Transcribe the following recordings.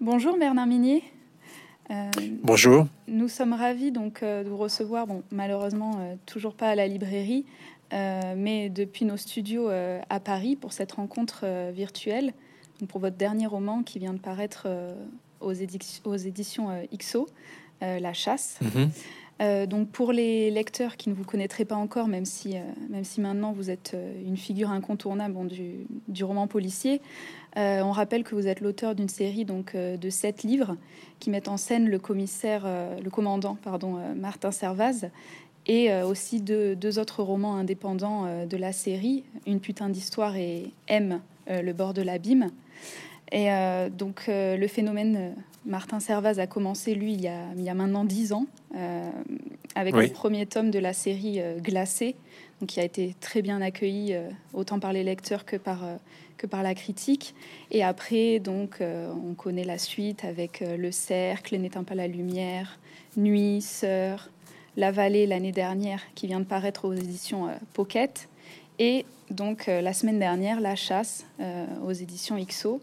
Bonjour Bernard Minier. Euh, Bonjour. Nous sommes ravis donc euh, de vous recevoir. Bon, malheureusement, euh, toujours pas à la librairie, mais depuis nos studios à Paris pour cette rencontre virtuelle, pour votre dernier roman qui vient de paraître aux, aux, éditions XO, La Chasse. Mhm. Donc pour les lecteurs qui ne vous connaîtraient pas encore, même si, même si maintenant vous êtes une figure incontournable du, roman policier, on rappelle que vous êtes l'auteur d'une série donc, de sept livres qui mettent en scène le commissaire, le commandant pardon, Martin Servaz et aussi deux, deux, autres romans indépendants de la série, Une putain d'histoire et M, le bord de l'abîme. Et donc le phénomène Martin Servaz a commencé, lui, il y a, il y a maintenant dix ans, euh, avec le premier tome de la série euh, Glacé, donc qui a été très bien accueilli euh, autant par les lecteurs que par, que par la critique. Et après, donc, on connaît la suite avec Le Cercle, N'éteint pas la lumière, Nuit, Sœur, La Vallée l'année dernière, qui vient de paraître aux éditions Pocket. Et donc, la semaine dernière, La Chasse aux éditions XO.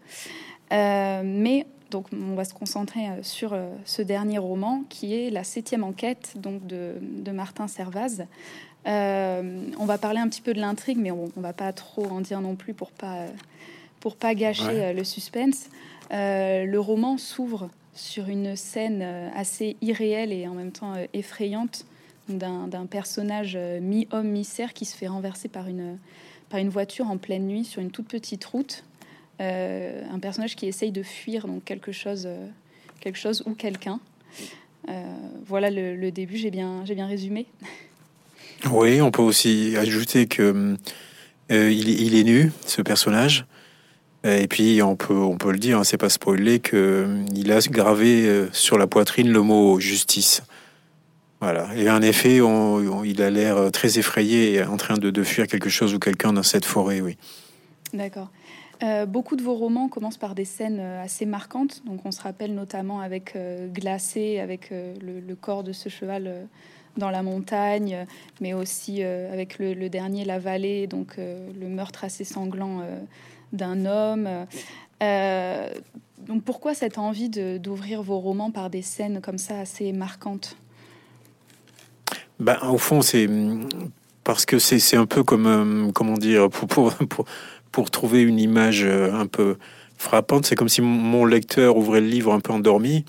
mais donc on va se concentrer euh, sur euh, ce dernier roman qui est la septième enquête donc de, Martin Servaz. Euh, on va parler un petit peu de l'intrigue, mais on, ne va pas trop en dire non plus pour pas pour pas gâcher le suspense. le roman s'ouvre sur une scène assez irréelle et en même temps effrayante d'un personnage mi-homme mi-cerf qui se fait renverser par une par une voiture en pleine nuit sur une toute petite route euh, un personnage qui essaye de fuir donc quelque chose, euh, quelque chose ou quelqu'un. Euh, voilà le, début, j'ai bien, j'ai bien résumé. Oui, on peut aussi ajouter que il, est nu, ce personnage. Et puis on peut, on peut le dire, hein, c'est pas spoilé, que il a gravé sur la poitrine le mot justice. Voilà. Et en effet, il a l'air très effrayé, en train de, fuir quelque chose ou quelqu'un dans cette forêt, oui. D'accord. Euh, beaucoup de vos romans commencent par des scènes euh, assez marquantes. Donc, on se rappelle notamment avec euh, Glacé, avec le, corps de ce cheval dans la montagne, mais aussi avec le, dernier La Vallée, donc le meurtre assez sanglant d'un homme. donc, pourquoi cette envie d'ouvrir vos romans par des scènes comme ça assez marquantes? Ben, Au fond, c'est parce que c'est un peu comme, comment dire, pour, pour pour trouver une image euh, un peu frappante. C'est comme si mon lecteur ouvrait le livre un peu endormi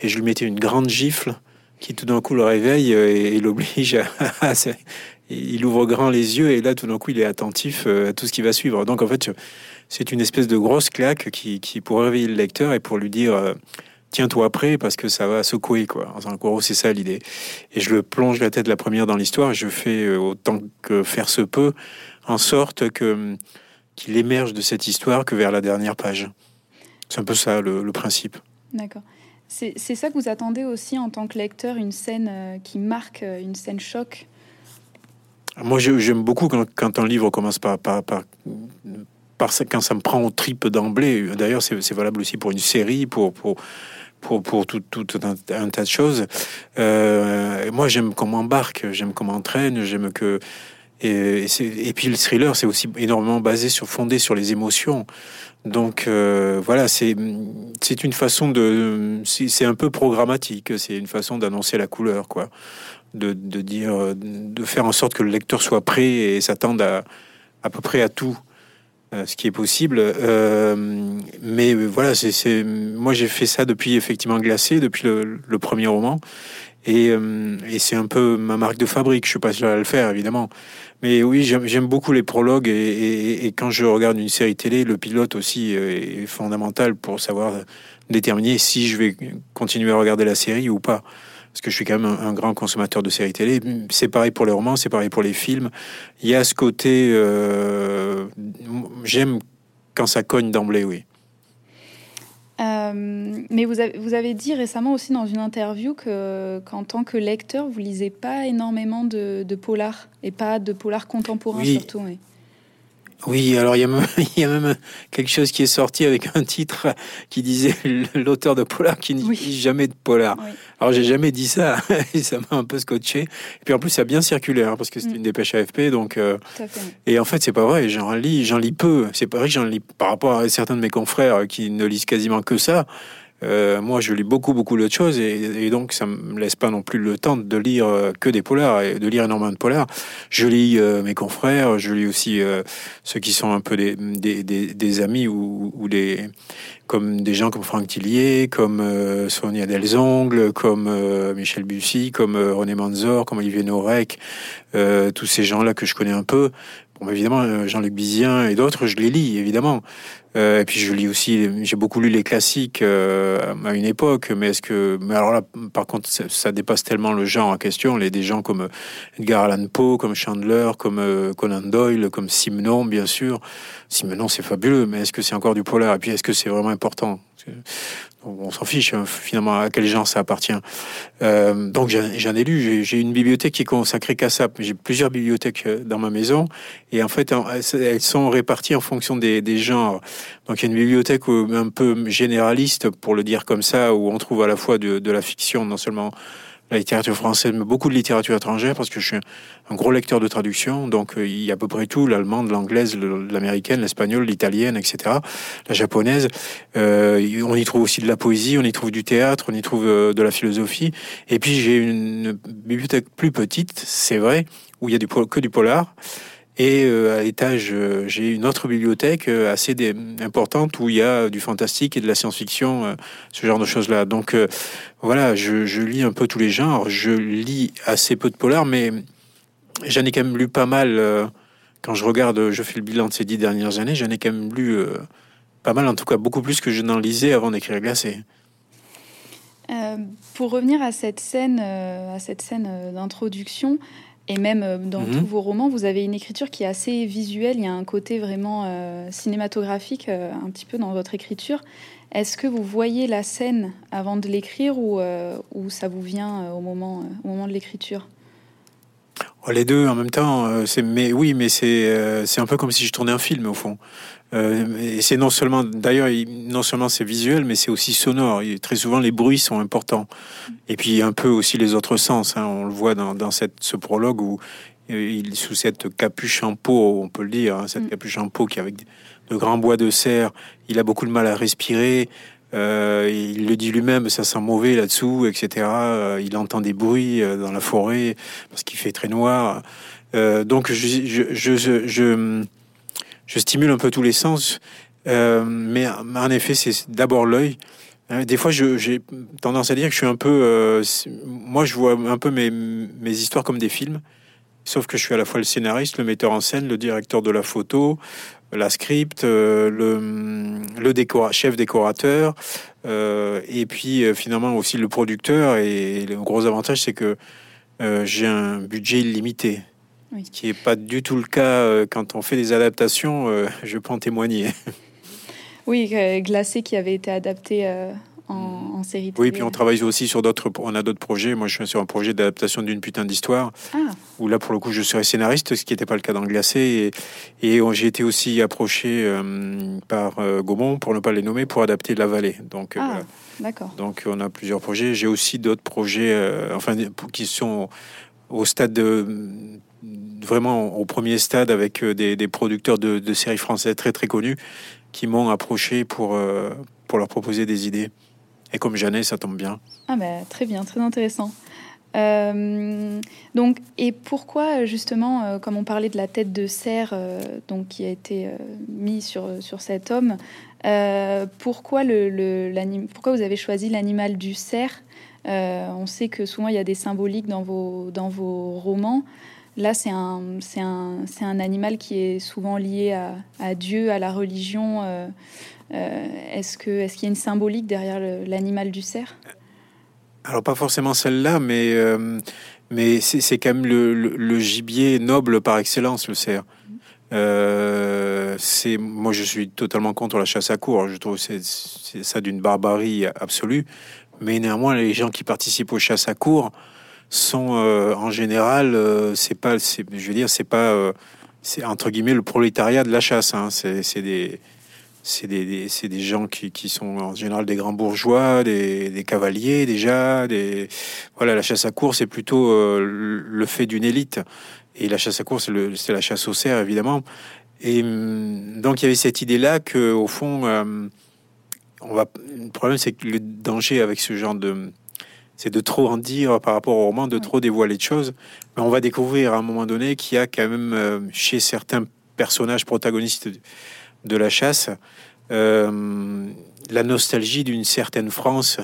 et je lui mettais une grande gifle qui tout d'un coup le réveille euh, et, l'oblige à, il ouvre grand les yeux et là tout d'un coup il est attentif euh, à tout ce qui va suivre. Donc en fait c'est une espèce de grosse claque qui, qui pour réveiller le lecteur et pour lui dire tiens-toi prêt parce que ça va secouer quoi. En gros c'est ça l'idée. Et je le plonge la tête la première dans l'histoire et je fais autant que faire se peut en sorte que qu'il émerge de cette histoire que vers la dernière page. C'est un peu ça le, principe. D'accord. C'est ça que vous attendez aussi en tant que lecteur, une scène euh, qui marque, euh, une scène choc? Moi, j'aime beaucoup quand, un livre commence par, par, quand ça me prend au tripes d'emblée. D'ailleurs, c'est valable aussi pour une série, pour, pour, pour, pour tout, tout un, tas de choses. Euh, moi, j'aime qu'on m'embarque, j'aime qu'on m'entraîne, j'aime que et, puis le thriller, c'est aussi énormément basé sur, fondé sur les émotions. Donc euh, voilà, c'est une façon de, c'est un peu programmatique. C'est une façon d'annoncer la couleur, quoi. De, de, dire, de faire en sorte que le lecteur soit prêt et s'attende à à peu près à tout, euh, ce qui est possible. Euh, mais voilà, c'est moi j'ai fait ça depuis effectivement glacé, depuis le premier roman. Et, euh, et c'est un peu ma marque de fabrique. Je suis pas sûr à le faire, évidemment. Mais oui, j'aime beaucoup les prologues et, et, et, quand je regarde une série télé, le pilote aussi est fondamental pour savoir déterminer si je vais continuer à regarder la série ou pas. Parce que je suis quand même un, grand consommateur de séries télé. C'est pareil pour les romans, c'est pareil pour les films. Il y a ce côté, euh, j'aime quand ça cogne d'emblée, oui. Euh, mais vous avez, vous avez, dit récemment aussi dans une interview que qu'en tant que lecteur, vous lisez pas énormément de, de polar et pas de polar contemporain surtout. Oui, alors il y, a même, il y, a même, quelque chose qui est sorti avec un titre qui disait l'auteur de polar qui ne dit jamais de polar. Alors j'ai jamais dit ça et ça m'a un peu scotché. Et puis en plus ça a bien circulé hein, parce que c'était mm. une dépêche AFP donc. Euh, et en fait c'est pas vrai, j'en lis, j'en lis peu. C'est pas vrai que j'en lis par rapport à certains de mes confrères qui ne lisent quasiment que ça. Euh, moi, je lis beaucoup, beaucoup d'autres choses et, donc ça me laisse pas non plus le temps de lire euh, que des polars et de lire énormément de polars. Je lis euh, mes confrères, je lis aussi ceux qui sont un peu des, des, des, amis ou, ou, des comme des gens comme Franck Tillier, comme Sonia Delzongle, comme Michel Bussy, comme René Manzor, comme Olivier Norek, tous ces gens-là que je connais un peu. Bon, évidemment, Jean-Luc Bizien et d'autres, je les lis, évidemment. Euh, et puis je lis aussi, j'ai beaucoup lu les classiques euh, à une époque, mais est-ce que, mais alors là, par contre, ça, dépasse tellement le genre en question. Les des gens comme Edgar Allan Poe, comme Chandler, comme euh, Conan Doyle, comme Simenon, bien sûr. Simenon, c'est fabuleux, mais est-ce que c'est encore du polar? Et puis est-ce que c'est vraiment important? On s'en fiche hein, finalement à quel genre ça appartient. Euh, donc j'en ai lu, j'ai une bibliothèque qui est consacrée qu'à ça. J'ai plusieurs bibliothèques euh, dans ma maison et en fait elles sont réparties en fonction des, des genres. Donc il y a une bibliothèque un peu généraliste pour le dire comme ça où on trouve à la fois de, la fiction, non seulement la littérature française, mais beaucoup de littérature étrangère, parce que je suis un gros lecteur de traduction, donc euh, il y a à peu près tout, l'allemande, l'anglaise, l'américaine, l'espagnole, l'italienne, etc., la japonaise. Euh, on y trouve aussi de la poésie, on y trouve du théâtre, on y trouve euh, de la philosophie. Et puis j'ai une bibliothèque plus petite, c'est vrai, où il y a que du polar. Et euh, à l'étage, euh, j'ai une autre bibliothèque euh, assez importante où il y a du fantastique et de la science-fiction, ce genre de choses-là. Donc voilà, je, lis un peu tous les genres. Je lis assez peu de polar, mais j'en ai quand même lu pas mal. quand je regarde, je fais le bilan de ces dix dernières années, j'en ai quand même lu pas mal, en tout cas beaucoup plus que je n'en lisais avant d'écrire Glacé. pour revenir à cette scène, à cette scène d'introduction, et même euh, dans mhm. tous vos romans, vous avez une écriture qui est assez visuelle. Il y a un côté vraiment euh, cinématographique euh, un petit peu dans votre écriture. Est-ce que vous voyez la scène avant de l'écrire ou, ou ça vous vient au, moment, au moment de l'écriture? Les deux en même temps. mais oui, mais c'est c'est un peu comme si je tournais un film au fond. Euh, et c'est non seulement, d'ailleurs, non seulement c'est visuel, mais c'est aussi sonore. Et très souvent, les bruits sont importants. Et puis un peu aussi les autres sens. Hein. On le voit dans, dans cette, ce prologue où euh, il sous cette capuche en peau, on peut le dire, hein, cette mm. capuche en peau qui avec de grands bois de serre, il a beaucoup de mal à respirer. Euh, il le dit lui-même, ça sent mauvais là-dessous, etc. Euh, il entend des bruits dans la forêt parce qu'il fait très noir. donc je, stimule un peu tous les sens, euh, mais en effet, c'est d'abord l'œil. Euh, des fois, j'ai tendance à dire que je suis un peu. Euh, moi, je vois un peu mes, histoires comme des films, sauf que je suis à la fois le scénariste, le metteur en scène, le directeur de la photo, la script, le, le chef décorateur, et puis finalement aussi le producteur. Et le gros avantage, c'est que j'ai un budget illimité. Ce qui n'est pas du tout le cas euh, quand on fait des adaptations, euh, je peux en témoigner. Oui, euh, Glacé qui avait été adapté en, série Oui, puis on travaille aussi sur d'autres, on a d'autres projets. Moi, je suis sur un projet d'adaptation d'une putain d'histoire, ah. où là, pour le coup, je serai scénariste, ce qui n'était pas le cas dans Glacé. Et, et j'ai été aussi approché par Gaumont, pour ne pas les nommer, pour adapter La Vallée. Donc, ah, d'accord. donc on a plusieurs projets. J'ai aussi d'autres projets, enfin, qui sont au stade de vraiment au premier stade avec euh, des, producteurs de, séries françaises très très connus qui m'ont approché pour, euh, pour leur proposer des idées. Et comme Jeannet, ça tombe bien. Ah bah, très bien, très intéressant. Euh, donc, et pourquoi justement, comme on parlait de la tête de cerf, donc qui a été mis sur, sur cet homme, pourquoi, le, le pourquoi vous avez choisi l'animal du cerf? On sait que souvent il y a des symboliques dans vos, dans vos romans. Là, c'est un, un, un, animal qui est souvent lié à, Dieu, à la religion. Euh, euh, est-ce qu'il est qu'il y a une symbolique derrière l'animal du cerf? Alors, pas forcément celle-là, mais, euh, mais c'est quand même le, le, gibier noble par excellence, le cerf. c'est moi, je suis totalement contre la chasse à cour. Je trouve c'est ça d'une barbarie absolue. Mais néanmoins, les gens qui participent aux chasses à cour sont euh, en général, euh, c'est pas, je veux dire, c'est pas, euh, c'est entre guillemets le prolétariat de la chasse. Hein. C'est des c'est des, des, des, gens qui, qui, sont en général des grands bourgeois, des, des cavaliers déjà. Des... Voilà, la chasse à course c'est plutôt euh, le fait d'une élite. Et la chasse à course, c'est la chasse au cerf, évidemment. Et hum, donc, il y avait cette idée-là que, au fond, euh, on va. Le problème, c'est que le danger avec ce genre de. C'est de trop en dire par rapport au roman, de trop dévoiler de choses. Mais on va découvrir à un moment donné qu'il y a quand même, euh, chez certains personnages protagonistes de la chasse, euh, la nostalgie d'une certaine France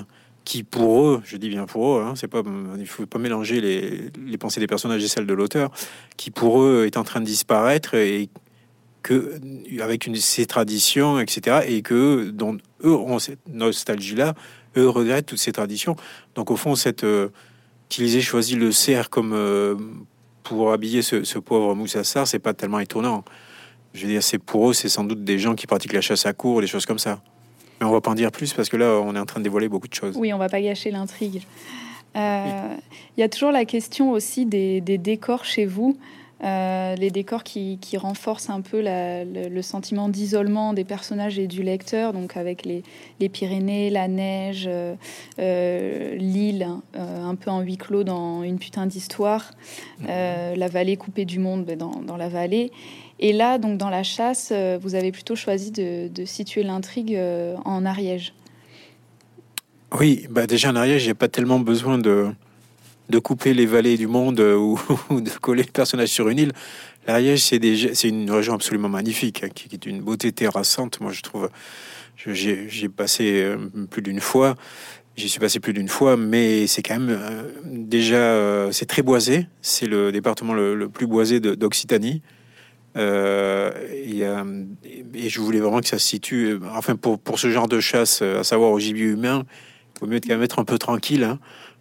qui, pour eux, je dis bien pour eux, hein, c'est pas, il faut pas mélanger les, pensées des personnages et celles de l'auteur, qui pour eux est en train de disparaître et que avec une, ces traditions, etc., et que dont eux ont cette nostalgie-là, eux regrettent toutes ces traditions. Donc au fond, cette euh, qu'ils aient choisi le cerf comme euh, pour habiller ce, ce pauvre Moussassar, c'est pas tellement étonnant. Je veux dire, c'est pour eux, c'est sans doute des gens qui pratiquent la chasse à cours, des choses comme ça. Mais on va pas en dire plus parce que là, on est en train de dévoiler beaucoup de choses. Oui, on va pas gâcher l'intrigue. Euh, il y a toujours la question aussi des, des décors chez vous. Euh, les décors qui, qui, renforcent un peu la, le, sentiment d'isolement des personnages et du lecteur, donc avec les, les Pyrénées, la neige, euh, l'île, euh, un peu en huis clos dans une putain d'histoire, mhm. la vallée coupée du monde ben, dans, dans, la vallée. Et là, donc dans la chasse, vous avez plutôt choisi de, situer l'intrigue en Ariège. Oui, bah déjà en Ariège, j'ai pas tellement besoin de de couper les vallées du monde euh, ou, de coller le personnage sur une île. L'Ariège, c'est une région absolument magnifique, hein, qui, est une beauté terrassante. Moi, je trouve, j'ai passé euh, plus d'une fois. J'y suis passé plus d'une fois, mais c'est quand même euh, déjà, c'est très boisé. C'est le département le, plus boisé d'Occitanie. Euh, et, et, je voulais vraiment que ça se situe, enfin pour, pour ce genre de chasse, à savoir au gibier humain, il vaut mieux quand même être un peu tranquille. Hein.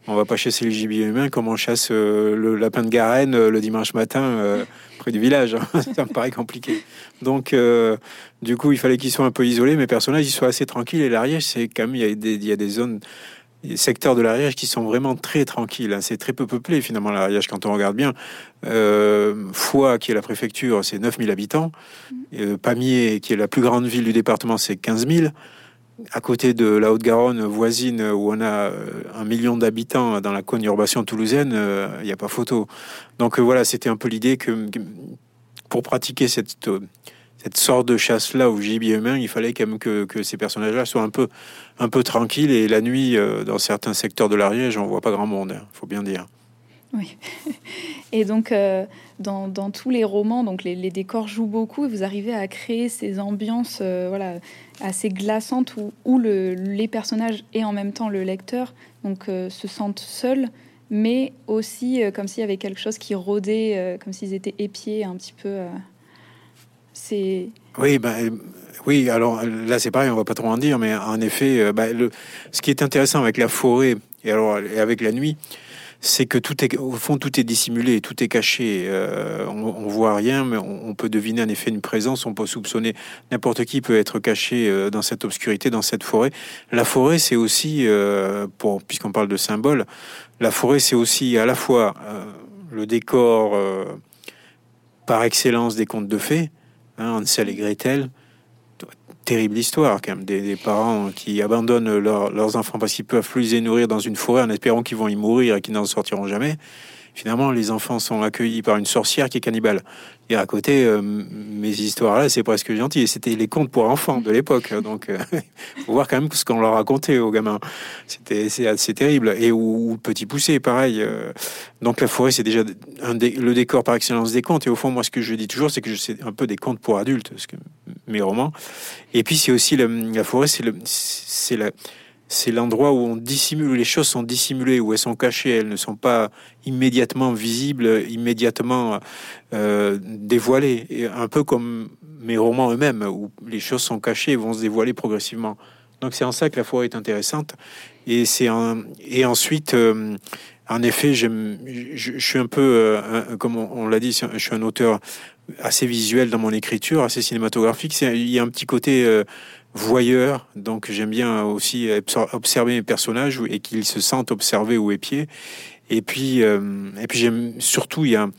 On va pas chasser le gibier humain comme on chasse euh, le lapin de Garenne euh, le dimanche matin euh, près du village. Hein. ça me paraît compliqué. Donc, du coup, il fallait qu'ils soient un peu isolés. Mes personnages, ils soient assez tranquilles. Et l'Ariège, c'est quand même, il y, a des, il y a des zones, secteurs de l'Ariège qui sont vraiment très tranquilles. Hein. C'est très peu peuplé, finalement, l'Ariège, quand on regarde bien. Foix, qui est la préfecture, c'est 9000 habitants. Pamiers, qui est la plus grande ville du département, c'est 15 000 à côté de la Haute-Garonne voisine où on a euh, un million d'habitants dans la conurbation toulousaine, euh, il n'y a pas photo. Donc euh, voilà, c'était un peu l'idée que pour pratiquer cette, cette sorte de chasse-là au gibier humain, il fallait quand même que, ces personnages-là soient un peu, un peu tranquilles. Et la nuit, dans certains secteurs de l'Ariège, on voit pas grand monde, il hein, faut bien dire. Oui. Et donc, dans, dans, tous les romans, donc les, décors jouent beaucoup et vous arrivez à créer ces ambiances voilà, assez glaçante où, où le, les personnages et en même temps le lecteur donc, euh, se sentent seuls, mais aussi euh, comme s'il y avait quelque chose qui rôdait, euh, comme s'ils étaient épiés un petit peu. Oui, ben. Oui, alors là c'est pareil, on va pas trop en dire, mais en effet, bah, le, ce qui est intéressant avec la forêt et alors et avec la nuit, c'est que tout est, au fond, tout est dissimulé, tout est caché. Euh, on, on, voit rien, mais on, peut deviner en effet une présence. On peut soupçonner n'importe qui peut être caché euh, dans cette obscurité, dans cette forêt. La forêt, c'est aussi, euh, puisqu'on parle de symbole, la forêt, c'est aussi à la fois le décor par excellence des contes de fées, hein, Hansel et Gretel, terrible histoire quand même des, parents qui abandonnent leurs enfants parce qu'ils peuvent plus les nourrir dans une forêt en espérant qu'ils vont y mourir et qu'ils n'en sortiront jamais. Finalement, les enfants sont accueillis par une sorcière qui est cannibale. Et à côté, euh, mes histoires-là, c'est presque gentil. Et c'était les contes pour enfants de l'époque. Donc, euh, faut voir quand même ce qu'on leur racontait aux gamins. C'était assez terrible. Et ou, petit poussé, pareil. Euh. donc, la forêt, c'est déjà un le décor par excellence des contes. Et au fond, moi, ce que je dis toujours, c'est que c'est un peu des contes pour adultes, ce que, mes romans. Et puis, c'est aussi la forêt, c'est le, c'est la c'est l'endroit où on dissimule, où les choses sont dissimulées, où elles sont cachées, elles ne sont pas immédiatement visibles, immédiatement euh, dévoilées. Un peu comme mes romans eux-mêmes, où les choses sont cachées et vont se dévoiler progressivement. Donc c'est en ça que la forêt est intéressante. Et c'est et ensuite, euh, en effet, je, je, suis un peu, euh, comme on, l'a dit, je suis un auteur assez visuel dans mon écriture, assez cinématographique. Il y a un petit côté euh, voyeur, donc j'aime bien aussi observer mes personnages et qu'ils se sentent observés ou épiés. Et puis, euh, et puis j'aime surtout, il y a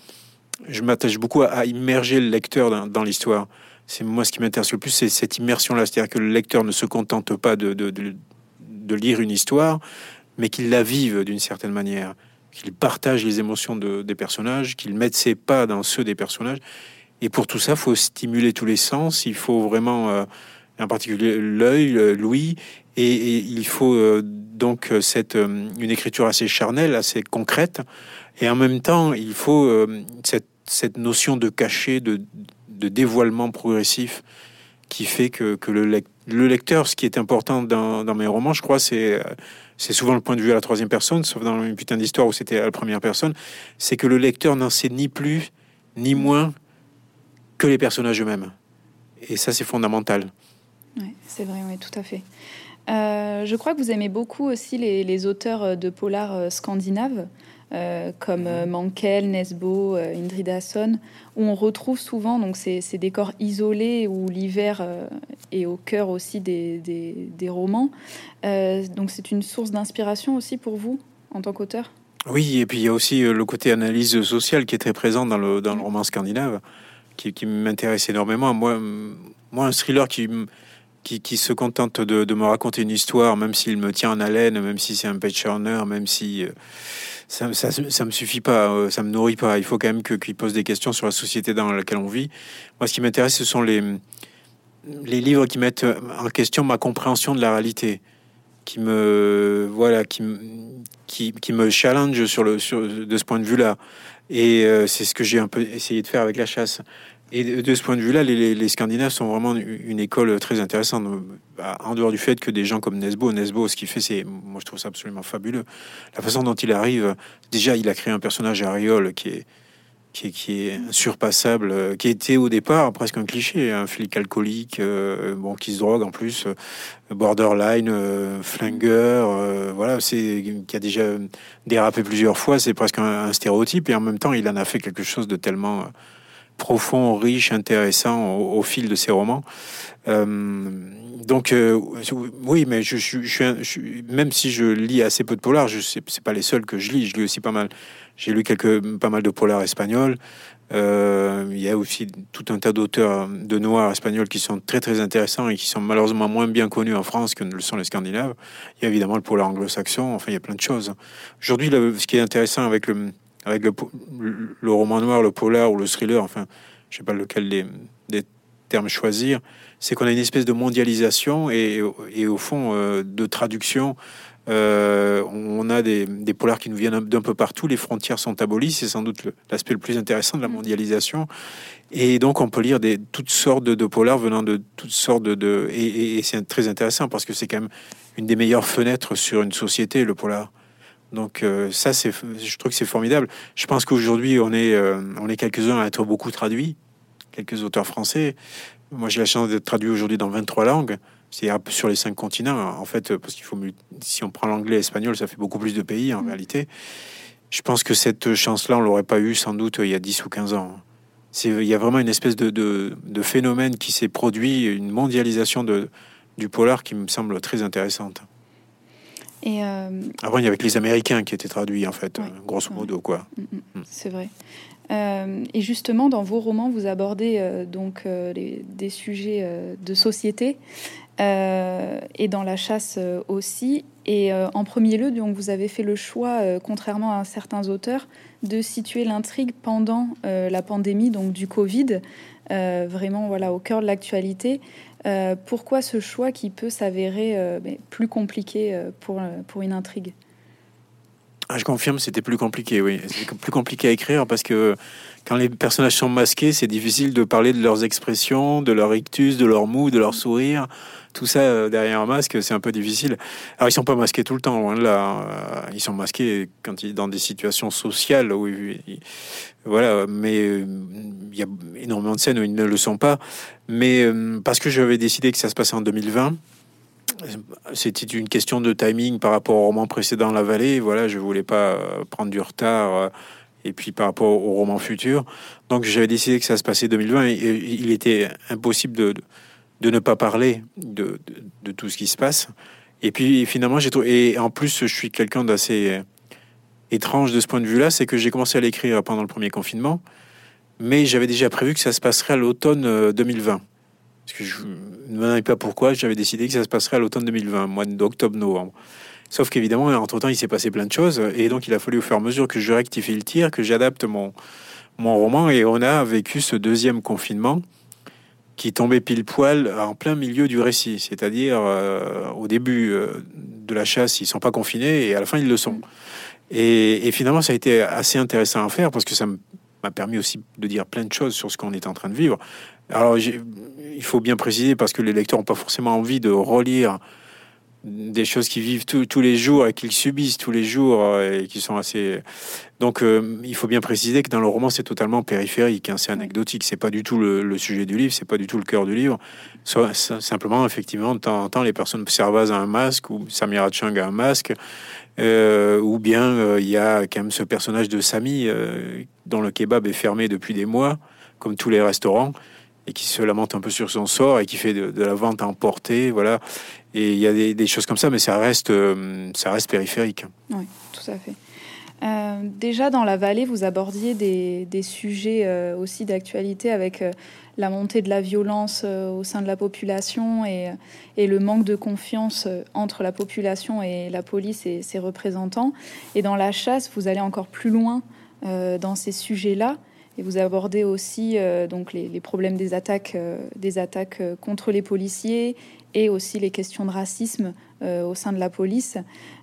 je m'attache beaucoup à, immerger le lecteur dans, l'histoire. C'est moi ce qui m'intéresse le plus, c'est cette immersion-là, c'est-à-dire que le lecteur ne se contente pas de, de, de, lire une histoire, mais qu'il la vive d'une certaine manière, qu'il partage les émotions des personnages, qu'il mette ses pas dans ceux des personnages. Et pour tout ça, il faut stimuler tous les sens. Il faut vraiment, euh, en particulier l'œil, l'ouïe, et, il faut euh, donc cette une écriture assez charnelle, assez concrète, et en même temps, il faut euh, cette, cette, notion de cachet, de, de, dévoilement progressif qui fait que, que le, le, lecteur, ce qui est important dans, dans mes romans, je crois, c'est c'est souvent le point de vue à la troisième personne, sauf dans une putain d'histoire où c'était à la première personne, c'est que le lecteur n'en sait ni plus ni moins que les personnages eux-mêmes. Et ça, c'est fondamental. Oui, c'est vrai, oui, tout à fait. Euh, je crois que vous aimez beaucoup aussi les, les auteurs de polar euh, scandinaves. Euh, comme euh, Mankel, Nesbo, euh, Indridason, où on retrouve souvent donc ces, décors isolés où l'hiver est au cœur aussi des, des, romans. donc c'est une source d'inspiration aussi pour vous en tant qu'auteur? Oui, et puis il y a aussi le côté analyse sociale qui est très présent dans le, dans le roman scandinave, qui, qui m'intéresse énormément. Moi, moi, un thriller qui qui, se contente de, me raconter une histoire, même s'il me tient en haleine, même si c'est un page turner, même si ça, ça, ça, me suffit pas, euh, ça me nourrit pas. Il faut quand même qu'il pose des questions sur la société dans laquelle on vit. Moi, ce qui m'intéresse, ce sont les livres qui mettent en question ma compréhension de la réalité, qui me voilà, qui me challenge sur le sur de ce point de vue-là. Et euh, c'est ce que j'ai un peu essayé de faire avec la chasse. Et de ce point de vue-là, les, Scandinaves sont vraiment une école très intéressante. Bah, en dehors du fait que des gens comme Nesbo, Nesbo, ce qu'il fait, c'est, moi je trouve ça absolument fabuleux. La façon dont il arrive, déjà, il a créé un personnage Ariol qui est, qui est, qui est surpassable, qui était au départ presque un cliché, un flic alcoolique, euh, bon, qui se drogue en plus, euh, borderline, euh, flingueur, voilà, c'est qui a déjà dérapé plusieurs fois. C'est presque un, stéréotype, et en même temps, il en a fait quelque chose de tellement profond, riche, intéressant au, fil de ses romans. Euh, donc euh, oui, mais je, je, même si je lis assez peu de polars, je c'est pas les seuls que je lis. Je lis aussi pas mal. J'ai lu quelques pas mal de polars espagnols. Euh, il y a aussi tout un tas d'auteurs de noirs espagnols qui sont très très intéressants et qui sont malheureusement moins bien connus en France que ne le sont les Scandinaves. Il y a évidemment le polar anglo-saxon. Enfin, il y a plein de choses. Aujourd'hui, ce qui est intéressant avec le avec le, le, roman noir, le polar ou le thriller, enfin, je sais pas lequel des, des termes choisir, c'est qu'on a une espèce de mondialisation et, et au fond euh, de traduction. Euh, on a des, des, polars qui nous viennent d'un peu partout, les frontières sont abolies, c'est sans doute l'aspect le, plus intéressant de la mm. mondialisation. Et donc on peut lire des, toutes sortes de, de polars venant de toutes sortes de... de et, et c'est très intéressant parce que c'est quand même une des meilleures fenêtres sur une société, le polar. Donc euh, ça, c'est, je trouve que c'est formidable. Je pense qu'aujourd'hui, on est, euh, on est quelques-uns à être beaucoup traduits, quelques auteurs français. Moi, j'ai la chance d'être traduit aujourd'hui dans 23 langues. C'est sur les cinq continents, en fait, parce qu'il faut, si on prend l'anglais et l'espagnol, ça fait beaucoup plus de pays en mmh. réalité. Je pense que cette chance-là, on l'aurait pas eu sans doute il y a 10 ou 15 ans. C'est, il y a vraiment une espèce de, de, de phénomène qui s'est produit, une mondialisation de, du polar qui me semble très intéressante. Et euh, Avant, il y avait que les Américains qui étaient traduits, en fait, grosso modo, quoi. Mm, mm, mm. C'est vrai. Euh, et justement, dans vos romans, vous abordez euh, donc les, des sujets de société et dans la chasse aussi. Et en premier lieu, donc, vous avez fait le choix, contrairement à certains auteurs, de situer l'intrigue pendant la pandémie, donc du Covid, vraiment voilà au cœur de l'actualité. Euh, pourquoi ce choix qui peut s'avérer euh, plus compliqué euh, pour, pour une intrigue? Ah, je confirme, c'était plus compliqué, oui. C'est plus compliqué à écrire parce que quand les personnages sont masqués, c'est difficile de parler de leurs expressions, de leur ictus, de leur mou, de leur sourire. Tout ça derrière un masque, c'est un peu difficile. Alors, ils sont pas masqués tout le temps, loin de là. Ils sont masqués quand ils dans des situations sociales où voilà, mais y a énormément de scènes où ils ne le sont pas. Mais euh, parce que j'avais décidé que ça se passait en 2020, c'était une question de timing par rapport au roman précédent La Vallée. Voilà, je voulais pas euh, prendre du retard. Euh, et puis par rapport au roman futur. Donc j'avais décidé que ça se passait 2020 et, il était impossible de, de, ne pas parler de, de, tout ce qui se passe. Et puis finalement, j'ai trouvé. Et en plus, je suis quelqu'un d'assez étrange de ce point de vue-là, c'est que j'ai commencé à l'écrire pendant le premier confinement. Mais j'avais déjà prévu que ça se passerait à l'automne 2020. Parce que je ne me pas pourquoi, j'avais décidé que ça se passerait à l'automne 2020, mois d'octobre-novembre. Sauf qu'évidemment, entre-temps, il s'est passé plein de choses, et donc il a fallu au fur et à mesure que je rectifie le tir, que j'adapte mon, mon roman, et on a vécu ce deuxième confinement qui tombait pile poil en plein milieu du récit, c'est-à-dire euh, au début euh, de la chasse, ils sont pas confinés, et à la fin, ils le sont. Et, et finalement, ça a été assez intéressant à faire, parce que ça m'a permis aussi de dire plein de choses sur ce qu'on est en train de vivre. Alors, il faut bien préciser, parce que les lecteurs n'ont pas forcément envie de relire des choses qu'ils vivent tous les jours et qu'ils subissent tous les jours euh, et qui sont assez. Donc, euh, il faut bien préciser que dans le roman, c'est totalement périphérique, hein, c'est anecdotique, c'est pas du tout le, sujet du livre, c'est pas du tout le cœur du livre. Soit, simplement, effectivement, de temps en temps, les personnes Servaz a un masque ou Samira Chang a un masque, euh, ou bien il y a quand même ce personnage de Samy dont le kebab est fermé depuis des mois, comme tous les restaurants et qui se lamente un peu sur son sort et qui fait de, la vente à emporter, voilà. Et il y a des, choses comme ça, mais ça reste, euh, ça reste périphérique. Oui, tout à fait. Euh, déjà dans la vallée, vous abordiez des, sujets euh, aussi d'actualité avec la montée de la violence au sein de la population et, le manque de confiance entre la population et la police et ses représentants. Et dans la chasse, vous allez encore plus loin dans ces sujets-là. Et vous abordez aussi euh, donc les, problèmes des attaques, euh, des attaques euh, contre les policiers et aussi les questions de racisme au sein de la police.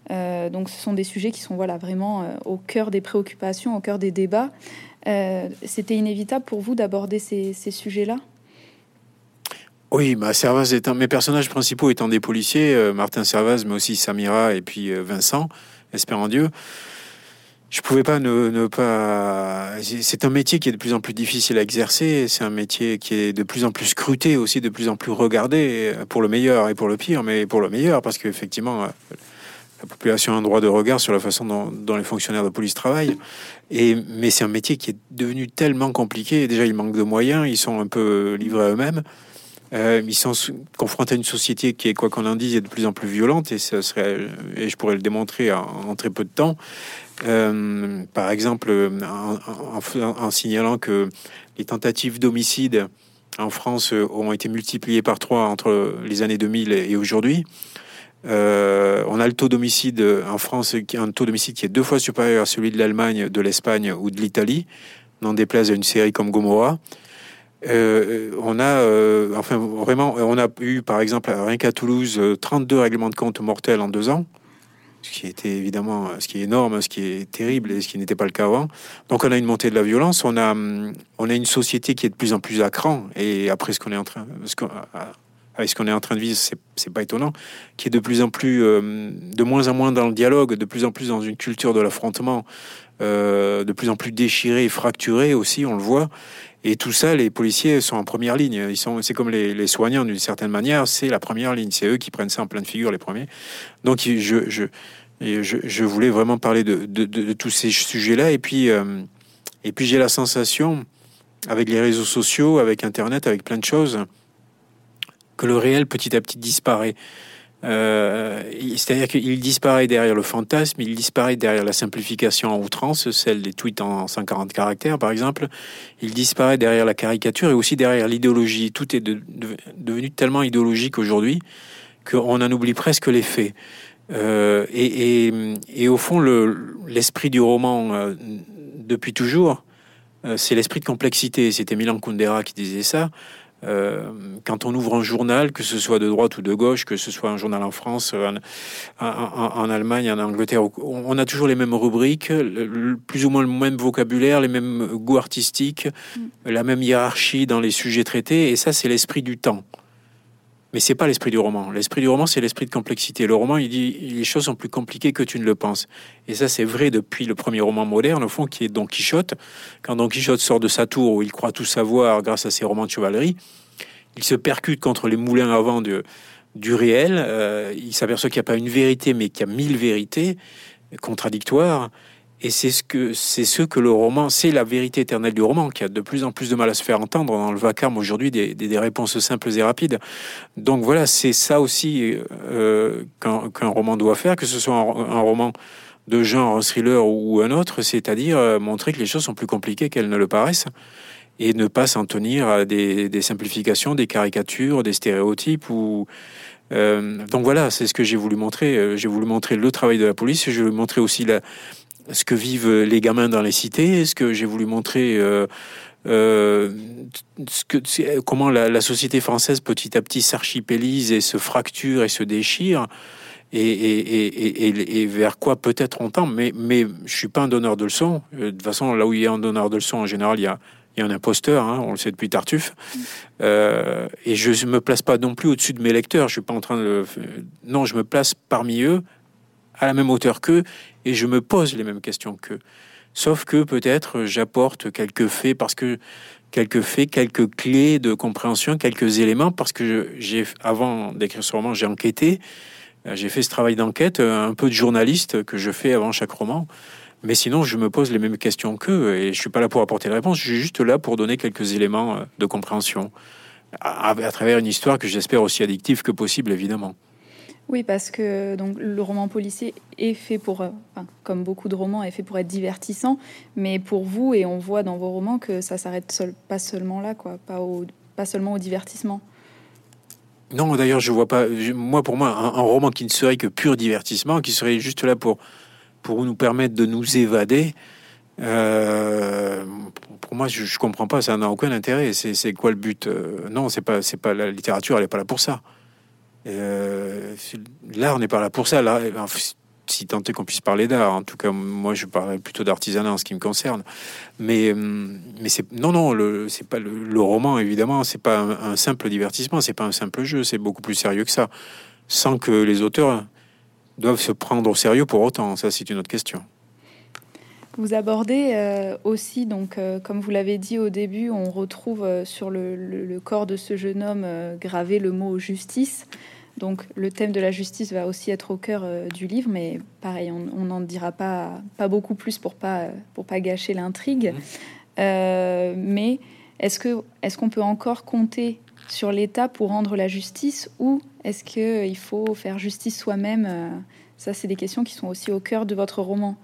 Donc ce sont des sujets qui sont voilà vraiment au cœur des préoccupations, au cœur des débats. C'était inévitable pour vous d'aborder ces, sujets-là? Oui, ma Servaz étant mes personnages principaux étant des policiers, Martin Servaz, mais aussi Samira et puis Vincent, espérant Dieu je pouvais pas ne, pas. C'est un métier qui est de plus en plus difficile à exercer. C'est un métier qui est de plus en plus scruté aussi, de plus en plus regardé pour le meilleur et pour le pire, mais pour le meilleur parce qu'effectivement, la population a un droit de regard sur la façon dont, les fonctionnaires de police travaillent. Et mais c'est un métier qui est devenu tellement compliqué. Déjà, il manque de moyens. Ils sont un peu livrés à eux-mêmes. Euh, ils sont confrontés à une société qui est, quoi qu'on en dise, est de plus en plus violente, et, ça serait, et je pourrais le démontrer en, très peu de temps. Euh, par exemple, en, signalant que les tentatives d'homicide en France ont été multipliées par trois entre les années 2000 et aujourd'hui. Euh, on a le taux d'homicide en France, un taux d'homicide qui est deux fois supérieur à celui de l'Allemagne, de l'Espagne ou de l'Italie, n'en déplaise à une série comme Gomorrah. Euh, on a, euh, enfin vraiment, on a eu par exemple rien qu'à Toulouse 32 règlements de compte mortels en deux ans, ce qui était évidemment, ce qui est énorme, ce qui est terrible et ce qui n'était pas le cas avant. Donc on a une montée de la violence, on a, on a une société qui est de plus en plus à cran et après ce qu'on est en train, avec ce qu'on est en train de vivre, c'est pas étonnant, qui est de plus en plus, euh, de moins en moins dans le dialogue, de plus en plus dans une culture de l'affrontement, de plus en plus déchirée et fracturée aussi, on le voit. Et tout ça, les policiers sont en première ligne. Ils sont, c'est comme les, soignants d'une certaine manière, c'est la première ligne. C'est eux qui prennent ça en pleine figure les premiers. Donc, je, je, je, voulais vraiment parler de, de, tous ces sujets-là. Et puis, euh, et puis j'ai la sensation, avec les réseaux sociaux, avec Internet, avec plein de choses, que le réel petit à petit disparaît. Euh, c'est-à-dire qu'il disparaît derrière le fantasme, il disparaît derrière la simplification en outrance, celle des tweets en 140 caractères par exemple, il disparaît derrière la caricature et aussi derrière l'idéologie. Tout est devenu tellement idéologique aujourd'hui qu'on en oublie presque les faits. Euh, et, au fond, l'esprit du roman, euh, depuis toujours, c'est l'esprit de complexité. C'était Milan Kundera qui disait ça. Euh, quand on ouvre un journal, que ce soit de droite ou de gauche, que ce soit un journal en France, en, Allemagne, en Angleterre, on a toujours les mêmes rubriques, plus ou moins le même vocabulaire, les mêmes goûts artistiques, mm. la même hiérarchie dans les sujets traités, et ça, c'est l'esprit du temps. Mais c'est pas l'esprit du roman. L'esprit du roman, c'est l'esprit de complexité. Le roman, il dit les choses sont plus compliquées que tu ne le penses. Et ça, c'est vrai depuis le premier roman moderne, au fond, qui est Don Quichotte. Quand Don Quichotte sort de sa tour où il croit tout savoir grâce à ses romans de chevalerie, il se percute contre les moulins à vent du réel. Euh, il s'aperçoit qu'il n'y a pas une vérité, mais qu'il y a mille vérités contradictoires. Et c'est ce que c'est ce que le roman, c'est la vérité éternelle du roman, qui a de plus en plus de mal à se faire entendre dans le vacarme aujourd'hui des, des, réponses simples et rapides. Donc voilà, c'est ça aussi euh, qu'un roman doit faire, que ce soit un, roman de genre, thriller ou un autre, c'est-à-dire euh, montrer que les choses sont plus compliquées qu'elles ne le paraissent. et ne pas s'en tenir à des, des, simplifications, des caricatures, des stéréotypes ou euh, donc voilà, c'est ce que j'ai voulu montrer. Euh, j'ai voulu montrer le travail de la police. J'ai voulu montrer aussi la, ce que vivent les gamins dans les cités. Ce que j'ai voulu montrer. Euh, euh, comment la, société française petit à petit s'archipélise et se fracture et se déchire et, vers quoi peut-être on tend. Mais, mais je suis pas un donneur de leçons. De toute façon, là où il y a un donneur de leçons, en général, il y a, un imposteur, hein, on le sait depuis Tartuffe. Euh, et je ne me place pas non plus au-dessus de mes lecteurs. Je suis pas en train de. Non, je me place parmi eux, à la même hauteur qu'eux, et je me pose les mêmes questions qu'eux. Sauf que peut-être j'apporte quelques faits parce que quelques faits, quelques clés de compréhension, quelques éléments parce que j'ai avant d'écrire ce roman, j'ai enquêté, j'ai fait ce travail d'enquête, un peu de journaliste que je fais avant chaque roman. Mais sinon, je me pose les mêmes questions qu'eux et je suis pas là pour apporter la réponse. Je suis juste là pour donner quelques éléments euh, de compréhension à, travers une histoire que j'espère aussi addictive que possible, évidemment. Oui, parce que donc le roman policier est fait pour, euh, comme beaucoup de romans, est fait pour être divertissant, mais pour vous et on voit dans vos romans que ça s'arrête pas seulement là, quoi, pas pas seulement au divertissement. Non, d'ailleurs, je vois pas. moi, pour moi, un, roman qui ne serait que pur divertissement, qui serait juste là pour pour nous permettre de nous évader. Euh, pour moi, je, je, comprends pas, ça n'a aucun intérêt. C'est quoi le but euh, Non, c'est pas, c'est pas la littérature, elle est pas là pour ça. Euh, l'art n'est pas là pour ça. Là, si tant est qu'on puisse parler d'art, en tout cas, moi, je parlerais plutôt d'artisanat en ce qui me concerne. Mais, mais c'est non, non, le, roman, évidemment, c'est pas un, simple divertissement, c'est pas un simple jeu, c'est beaucoup plus sérieux que ça. Sans que les auteurs doivent se prendre au sérieux pour autant Ça, c'est une autre question. Vous abordez euh, aussi, donc, euh, comme vous l'avez dit au début, on retrouve euh, sur le, corps de ce jeune homme gravé le mot justice. Donc, le thème de la justice va aussi être au cœur du livre, mais pareil, on n'en dira pas, pas beaucoup plus pour pas, pour pas gâcher l'intrigue. Mmh. mais est-ce qu'on peut encore compter sur l'État pour rendre la justice ou est-ce qu'il faut faire justice soi-même? Ça, c'est des questions qui sont aussi au cœur de votre roman.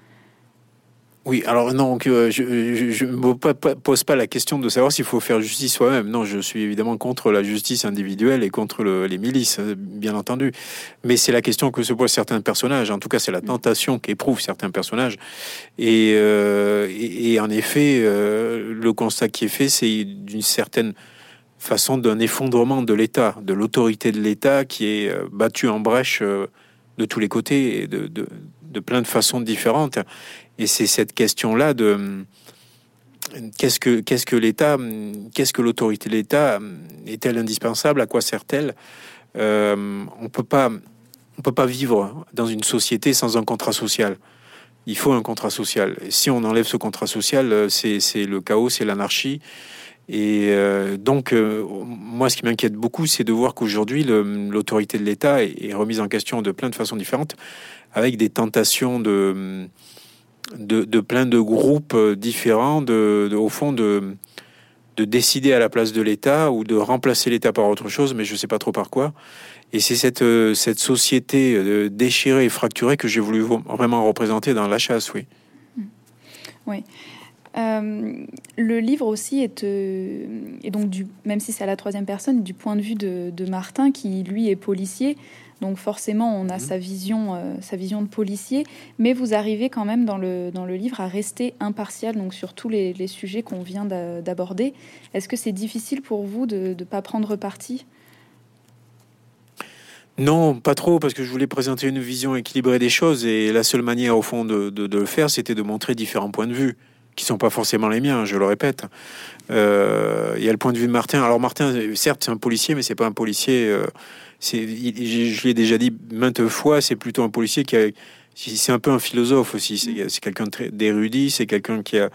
Oui, alors non, euh, je ne me pose pas la question de savoir s'il faut faire justice soi-même. Non, je suis évidemment contre la justice individuelle et contre les milices, euh, bien entendu. Mais c'est la question que se posent certains personnages. En tout cas, c'est la tentation qu'éprouvent certains personnages. Et, euh, et, en effet, le constat qui est fait, c'est d'une certaine façon d'un effondrement de l'État, de l'autorité de l'État qui est battue en brèche de tous les côtés et de, de, plein de façons différentes. Et c'est cette question-là de qu'est-ce que qu'est-ce que l'État, qu'est-ce que l'autorité de l'État est-elle indispensable? À quoi sert-elle? Euh, On peut pas on peut pas vivre dans une société sans un contrat social. Il faut un contrat social. Et si on enlève ce contrat social, c'est le chaos, c'est l'anarchie. Et euh, donc, euh, moi, ce qui m'inquiète beaucoup, c'est de voir qu'aujourd'hui, l'autorité de l'État est, remise en question de plein de façons différentes, avec des tentations de, de, plein de groupes différents, de, au fond, de, de décider à la place de l'État ou de remplacer l'État par autre chose, mais je ne sais pas trop par quoi. Et c'est cette, cette société déchirée et fracturée que j'ai voulu vraiment représenter dans La Chasse, oui. Oui. Euh, le livre aussi est, euh, donc du, même si c'est à la troisième personne, du point de vue de, Martin qui lui est policier. Donc forcément, on a mhm. sa vision, euh, sa vision de policier, mais vous arrivez quand même dans le, dans le livre à rester impartial donc sur tous les, les sujets qu'on vient d'aborder. Est-ce que c'est difficile pour vous de ne pas prendre parti? Non, pas trop, parce que je voulais présenter une vision équilibrée des choses, et la seule manière, au fond, de, de, de le faire, c'était de montrer différents points de vue qui sont pas forcément les miens, je le répète. Euh, il y a le point de vue de Martin. Alors Martin, certes, c'est un policier, mais c'est pas un policier. Euh, c'est, je l'ai déjà dit maintes fois, c'est plutôt un policier qui a, c'est un peu un philosophe aussi. C'est, quelqu'un d'érudit, c'est quelqu'un qui a,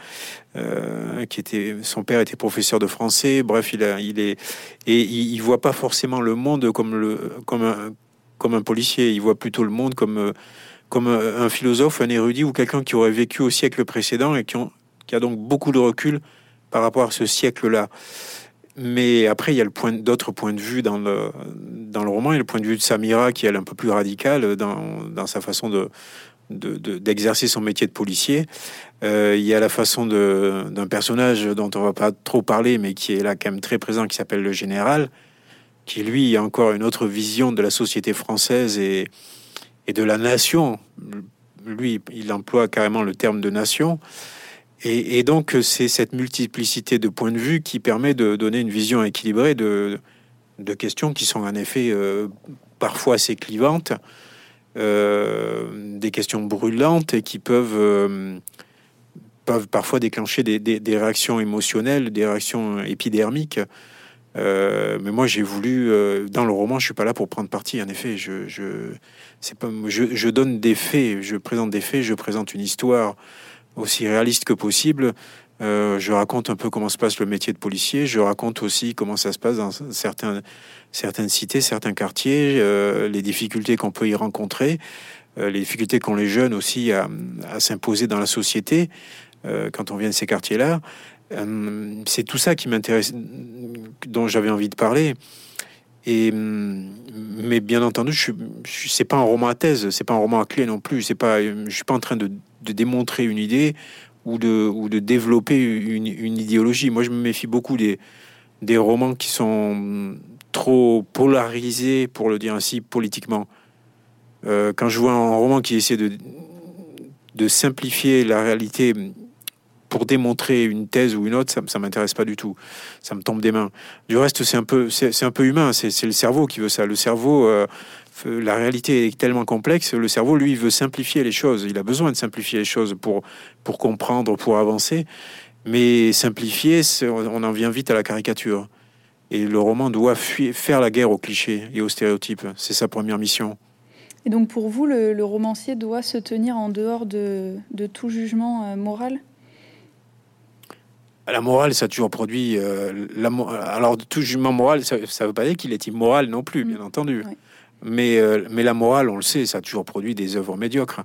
euh, qui était, son père était professeur de français. Bref, il a, il est, et il, il voit pas forcément le monde comme le, comme un, comme un policier. Il voit plutôt le monde comme comme un philosophe, un érudit ou quelqu'un qui aurait vécu au siècle précédent et qui, ont, qui a donc beaucoup de recul par rapport à ce siècle-là. Mais après, il y a point, d'autres points de vue dans le, dans le roman. A le point de vue de Samira qui est un peu plus radical dans, sa façon de, d'exercer son métier de policier. Euh, il y a la façon d'un personnage dont on va pas trop parler, mais qui est là quand même très présent, qui s'appelle le général, qui lui a encore une autre vision de la société française et, et de la nation. Lui, il emploie carrément le terme de nation. Et, donc, c'est cette multiplicité de points de vue qui permet de donner une vision équilibrée de, questions qui sont en effet euh, parfois assez clivantes, euh, des questions brûlantes et qui peuvent, euh, peuvent parfois déclencher des, réactions émotionnelles, des réactions épidermiques. mais moi, j'ai voulu, dans le roman, je suis pas là pour prendre parti. En effet, je, je, pas, je donne des faits, je présente des faits, je présente une histoire aussi réaliste que possible. Euh, je raconte un peu comment se passe le métier de policier. Je raconte aussi comment ça se passe dans certains, certaines cités, certains quartiers, euh, les difficultés qu'on peut y rencontrer, euh, les difficultés qu'ont les jeunes aussi à, s'imposer dans la société quand on vient de ces quartiers-là. c'est tout ça qui m'intéresse, dont j'avais envie de parler. Et, mais bien entendu, je, je c'est pas un roman à thèse, c'est pas un roman à clé non plus. C'est pas, je suis pas en train de, de démontrer une idée ou de, ou de développer une, idéologie. Moi, je me méfie beaucoup des, des romans qui sont trop polarisés, pour le dire ainsi, politiquement. Euh, quand je vois un roman qui essaie de, de simplifier la réalité pour démontrer une thèse ou une autre, ça, ça m'intéresse pas du tout. Ça me tombe des mains. Du reste, c'est un peu, un peu humain. C'est le cerveau qui veut ça. Le cerveau, euh, la réalité est tellement complexe, le cerveau, lui, veut simplifier les choses. Il a besoin de simplifier les choses pour, pour comprendre, pour avancer. Mais simplifier, on en vient vite à la caricature. Et le roman doit faire la guerre aux clichés et aux stéréotypes. C'est sa première mission. Et donc pour vous, le, romancier doit se tenir en dehors de, tout jugement euh, moral? La morale, ça a toujours produit. Euh, la, alors, tout jugement moral, ça ne veut pas dire qu'il est immoral non plus, bien mm. entendu. Mais, euh, mais la morale, on le sait, ça a toujours produit des œuvres médiocres.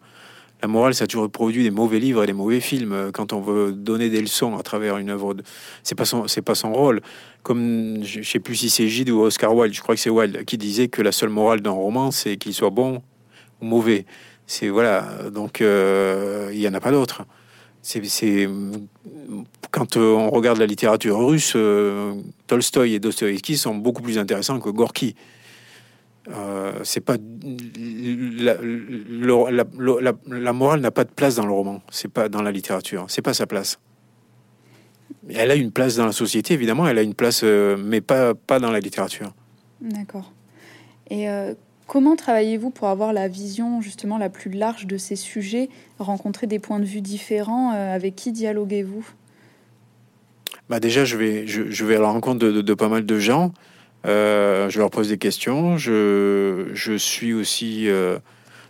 La morale, ça a toujours produit des mauvais livres et des mauvais films. Quand on veut donner des leçons à travers une œuvre, de... c'est pas son, c'est pas son rôle. Comme je sais plus si c'est Gide ou Oscar Wilde, je crois que c'est Wilde qui disait que la seule morale d'un roman, c'est qu'il soit bon ou mauvais. C'est voilà, donc euh, il y en a pas d'autre. C'est, quand euh, on regarde la littérature russe, Tolstoï et Dostoïevski sont beaucoup plus intéressants que Gorky. Euh, c'est pas la, la, morale n'a pas de place dans le roman, c'est pas dans la littérature, c'est pas sa place. Elle a une place dans la société, évidemment, elle a une place, euh, mais pas, pas dans la littérature. D'accord. Et euh, comment travaillez-vous pour avoir la vision justement la plus large de ces sujets, rencontrer des points de vue différents Avec qui dialoguez-vous? Bah Déjà, je vais, je, vais à la rencontre de, de pas mal de gens. Euh, je leur pose des questions. Je, suis aussi, euh,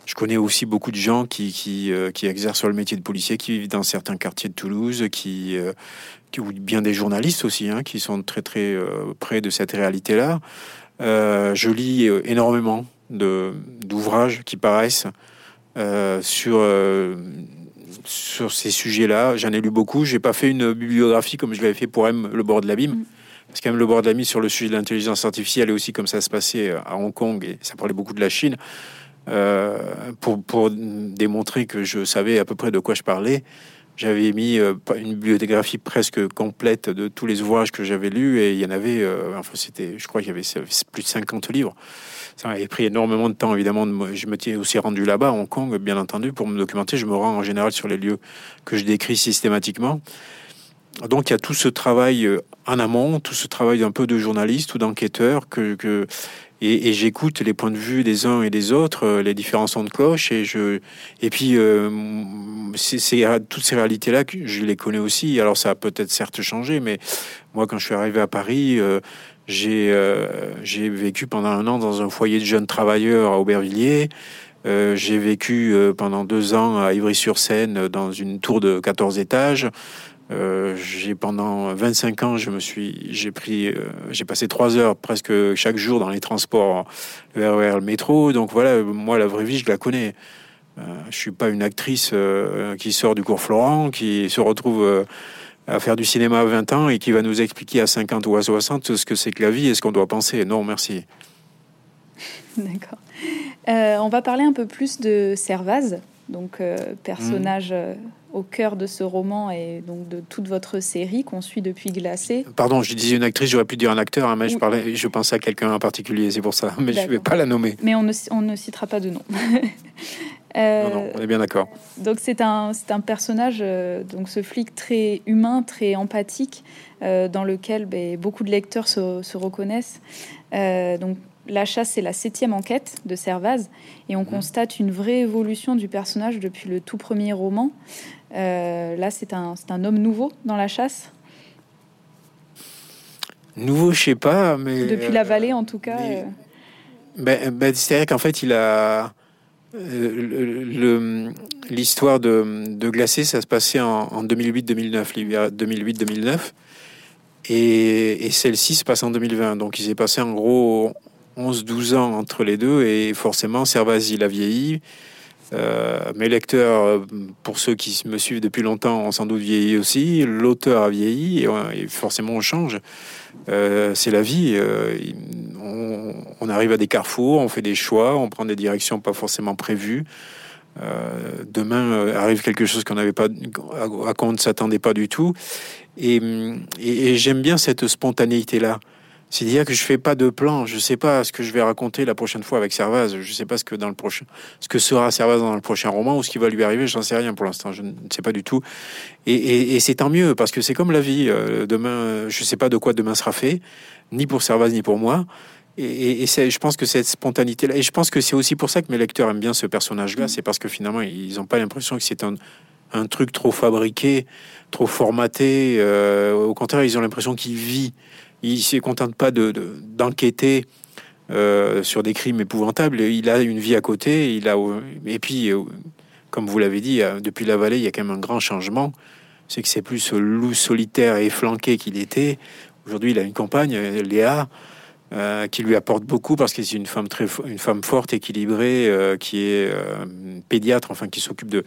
je connais aussi beaucoup de gens qui, qui, euh, exercent le métier de policier, qui vivent dans certains quartiers de Toulouse, qui, qui ou bien des journalistes aussi, hein, qui sont très très près de cette réalité-là. je lis énormément d'ouvrages qui paraissent sur sur ces sujets-là. J'en ai lu beaucoup. J'ai pas fait une bibliographie comme je l'avais fait pour M, le bord de l'abîme. Mm. Parce qu'à même le bord de la sur le sujet de l'intelligence artificielle et aussi comme ça se passait euh, à Hong Kong et ça parlait beaucoup de la Chine, euh, pour, pour, démontrer que je savais à peu près de quoi je parlais, j'avais mis euh, une bibliographie presque complète de tous les ouvrages que j'avais lus et il y en avait, enfin c'était, je crois qu'il y avait plus de 50 livres. Ça avait pris énormément de temps, évidemment. Je me tiens aussi rendu là-bas, à Hong Kong, bien entendu, pour me documenter. Je me rends en général sur les lieux que je décris systématiquement. Donc il y a tout ce travail euh, en amont, tout ce travail d'un peu de journaliste ou d'enquêteur que, et, j'écoute les points de vue des uns et des autres, euh, les différents sons de cloche et je et puis euh, c'est toutes ces réalités là que je les connais aussi. Alors ça a peut-être certes changé, mais moi quand je suis arrivé à Paris, j'ai vécu pendant un an dans un foyer de jeunes travailleurs à Aubervilliers. j'ai vécu pendant deux ans à Ivry-sur-Seine dans une tour de 14 étages. Euh, j'ai pendant 25 ans, je me suis, j'ai pris, euh, j'ai passé trois heures presque chaque jour dans les transports, RER, le métro. Donc voilà, moi la vraie vie, je la connais. Euh, je suis pas une actrice euh, qui sort du cours Florent, qui se retrouve à faire du cinéma à 20 ans et qui va nous expliquer à 50 ou à 60 ce que c'est que la vie et ce qu'on doit penser. Non, merci. D'accord. on va parler un peu plus de Servaz, donc personnage au cœur de ce roman et donc de toute votre série qu'on suit depuis Glacé. Pardon, je disais une actrice, j'aurais pu dire un acteur, hein, mais je, parlais, je pensais à quelqu'un en particulier, c'est pour ça, mais je ne vais pas la nommer. Mais on ne, on ne citera pas de nom. non, non, on est bien d'accord. Donc c'est un, c'est un personnage, euh, donc ce flic très humain, très empathique, euh, dans lequel ben, beaucoup de lecteurs se, se reconnaissent. Euh, donc la chasse, c'est la septième enquête de Servaz, et on mmh. constate une vraie évolution du personnage depuis le tout premier roman. Euh, là, c'est un, un homme nouveau dans la chasse. Nouveau, je sais pas, mais depuis la vallée, en tout cas. Euh. Ben, ben, c'est-à-dire qu'en fait, il a euh, l'histoire de, de, Glacé, ça se passait en, 2008-2009, 2008-2009, et, et celle-ci se passe en 2020. Donc, il s'est passé en gros 11-12 ans entre les deux, et forcément, Servaz, il a vieilli. Euh, mes lecteurs, pour ceux qui me suivent depuis longtemps, ont sans doute vieilli aussi. L'auteur a vieilli, et, forcément, on change. Euh, c'est la vie. Euh, on, arrive à des carrefours, on fait des choix, on prend des directions pas forcément prévues. demain arrive quelque chose qu'on n'avait pas, à, quoi on ne s'attendait pas du tout. et j'aime bien cette spontanéité-là. C'est-à-dire que je fais pas de plan, je sais pas ce que je vais raconter la prochaine fois avec Servaz, je sais pas ce que dans le prochain, ce que sera Servaz dans le prochain roman ou ce qui va lui arriver, j'en sais rien pour l'instant, je ne sais pas du tout. Et, c'est tant mieux parce que c'est comme la vie. Euh, demain, je sais pas de quoi demain sera fait, ni pour Servaz ni pour moi. Et, je pense que cette spontanéité-là, et je pense que c'est aussi pour ça que mes lecteurs aiment bien ce personnage-là, mm. c'est parce que finalement ils n'ont pas l'impression que c'est un, un, truc trop fabriqué, trop formaté. Euh, au contraire, ils ont l'impression qu'il vit il ne se contente pas d'enquêter de, euh, sur des crimes épouvantables. Il a une vie à côté. Il a, et puis, euh, comme vous l'avez dit, euh, depuis la vallée, il y a quand même un grand changement. C'est que c'est plus ce loup solitaire et flanqué qu'il était. Aujourd'hui, il a une compagne, Léa, qui lui apporte beaucoup parce que c'est une femme très, une femme forte, équilibrée, qui est pédiatre, enfin qui s'occupe de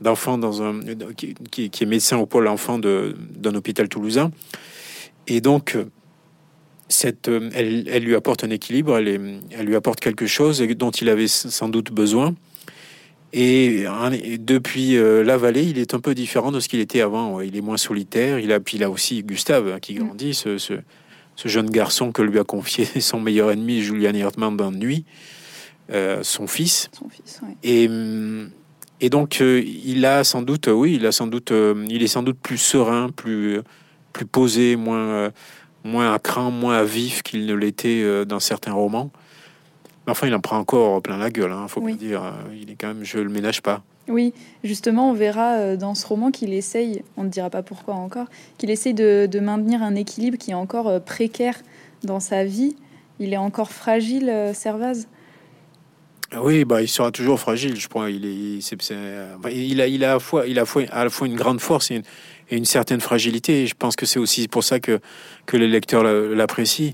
d'enfants dans un, qui, qui, est médecin au pôle enfant d'un hôpital toulousain. Et donc, cette, euh, elle, lui apporte un équilibre, elle, elle, lui apporte quelque chose dont il avait sans doute besoin. Et, depuis euh, la vallée, il est un peu différent de ce qu'il était avant. Il est moins solitaire. Il a, puis il a aussi Gustave hein, qui mm. grandit, ce, ce, jeune garçon que lui a confié son meilleur ennemi, Julian Hirtman, dans Nuit, euh, son fils. Son fils et, et donc, il a sans doute, oui, il a sans doute, il est sans doute plus serein, plus, plus posé, moins moins à cran, moins à vif qu'il ne l'était euh, dans certains romans. Mais enfin, il en prend encore plein la gueule, hein, faut pas dire. Euh, il est quand même, je le ménage pas. Oui, justement, on verra euh, dans ce roman qu'il essaye, on ne dira pas pourquoi encore, qu'il essaye de, maintenir un équilibre qui est encore précaire dans sa vie. Il est encore fragile, Servaz? Oui, bah, il sera toujours fragile, je crois. Il, est, il, a, il, a à la fois, il a à la fois une grande force et une, et une certaine fragilité. Et je pense que c'est aussi pour ça que, que les lecteurs l'apprécient,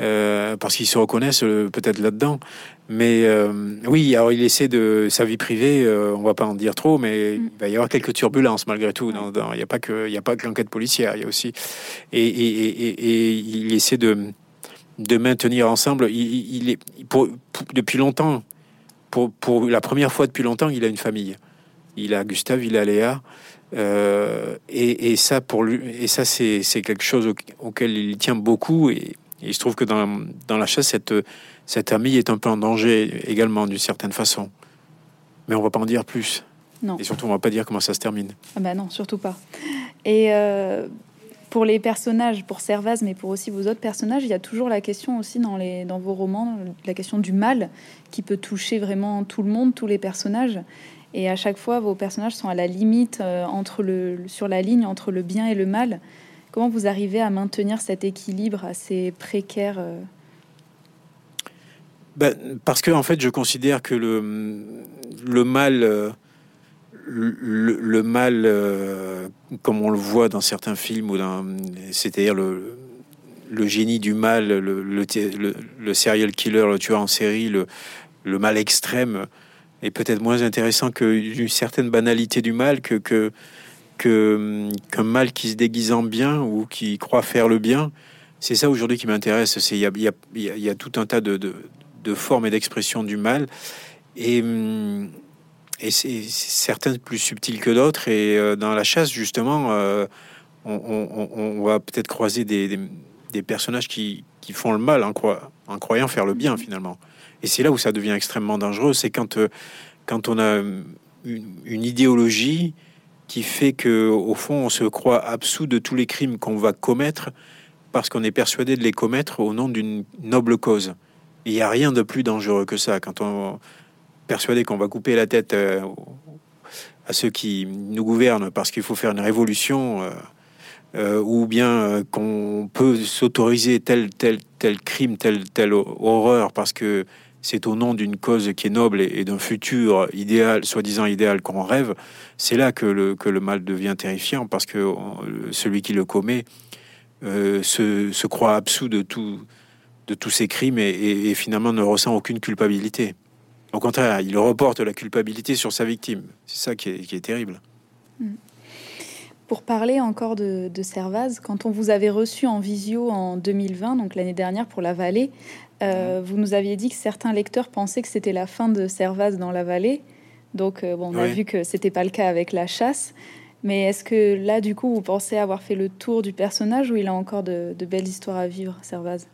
euh, parce qu'ils se reconnaissent euh, peut-être là-dedans. Mais euh, oui, alors il essaie de sa vie privée, euh, on va pas en dire trop, mais mm. il va y avoir quelques turbulences malgré tout. il n'y a pas que, il a pas que l'enquête policière, il y a aussi et, et, et, il essaie de de maintenir ensemble. Il, il est pour, depuis longtemps, pour, pour la première fois depuis longtemps, il a une famille. Il a Gustave, il a Léa. Euh, et, ça, pour lui, et ça, c'est quelque chose auquel il tient beaucoup. Et, il se trouve que dans, dans la chasse, cette, cette amie est un peu en danger également, d'une certaine façon. Mais on va pas en dire plus. Non. Et surtout, on va pas dire comment ça se termine. Ah bah non, surtout pas. Et euh, pour les personnages, pour Servaz, mais pour aussi vos autres personnages, il y a toujours la question aussi dans, les, dans vos romans, la question du mal qui peut toucher vraiment tout le monde, tous les personnages. Et à chaque fois, vos personnages sont à la limite, euh, sur la ligne entre le bien et le mal. Comment vous arrivez à maintenir cet équilibre assez précaire euh ben, Parce que, en fait, je considère que le, le mal, euh, mal comme on le voit dans certains films, c'est-à-dire le, génie du mal, le, serial killer, le tueur en série, le mal extrême, est peut-être moins intéressant qu'une certaine banalité du mal, que, que qu'un mal qui se déguise en bien ou qui croit faire le bien. C'est ça aujourd'hui qui m'intéresse. Il y a, y, a, y a, tout un tas de, de, formes et d'expressions du mal. Et, et c'est certaines plus subtiles que d'autres. Et dans la chasse, justement, on, va peut-être croiser des, personnages qui, font le mal en, croyant faire le bien finalement. Et c'est là où ça devient extrêmement dangereux, c'est quand, quand on a une, idéologie qui fait que au fond on se croit absous de tous les crimes qu'on va commettre parce qu'on est persuadé de les commettre au nom d'une noble cause. Il n'y a rien de plus dangereux que ça. Quand on est persuadé qu'on va couper la tête euh, à ceux qui nous gouvernent parce qu'il faut faire une révolution, euh, euh, ou bien qu'on peut s'autoriser tel, tel, tel crime, telle, telle horreur parce que c'est au nom d'une cause qui est noble et, d'un futur idéal, soi-disant idéal qu'on rêve, c'est là que le, que le mal devient terrifiant parce que celui qui le commet euh, se, croit absous de, tout, de tous ces crimes et, finalement ne ressent aucune culpabilité. Au contraire, il reporte la culpabilité sur sa victime. C'est ça qui est, terrible. Hmm. Pour parler encore de, de, Servaz, quand on vous avait reçu en visio en 2020, donc l'année dernière pour la vallée, euh, vous nous aviez dit que certains lecteurs pensaient que c'était la fin de Servaz dans la vallée. Donc, euh, bon, on a vu que c'était pas le cas avec la chasse. Mais est-ce que là, du coup, vous pensez avoir fait le tour du personnage ou il a encore de, belles histoires à vivre, Servaz?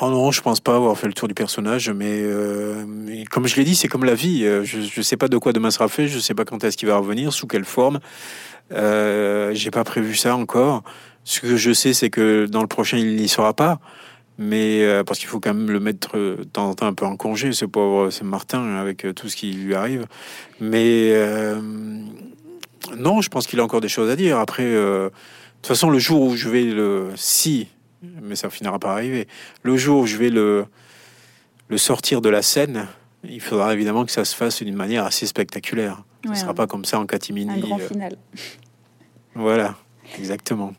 Oh non, je pense pas avoir fait le tour du personnage, mais, euh, comme je l'ai dit, c'est comme la vie. Je ne sais pas de quoi demain sera fait, je ne sais pas quand est-ce qu'il va revenir, sous quelle forme. Euh, J'ai pas prévu ça encore. Ce que je sais, c'est que dans le prochain, il n'y sera pas mais euh, parce qu'il faut quand même le mettre euh, de temps en temps un peu en congé, ce pauvre c'est Martin, avec euh, tout ce qui lui arrive. Mais non, je pense qu'il a encore des choses à dire. Après, de toute façon, le jour où je vais le... Si, mais ça finira par arriver. Le jour où je vais le, le sortir de la scène, il faudra évidemment que ça se fasse d'une manière assez spectaculaire. ce ne sera pas comme ça en catimini. Un grand final. Voilà, exactement.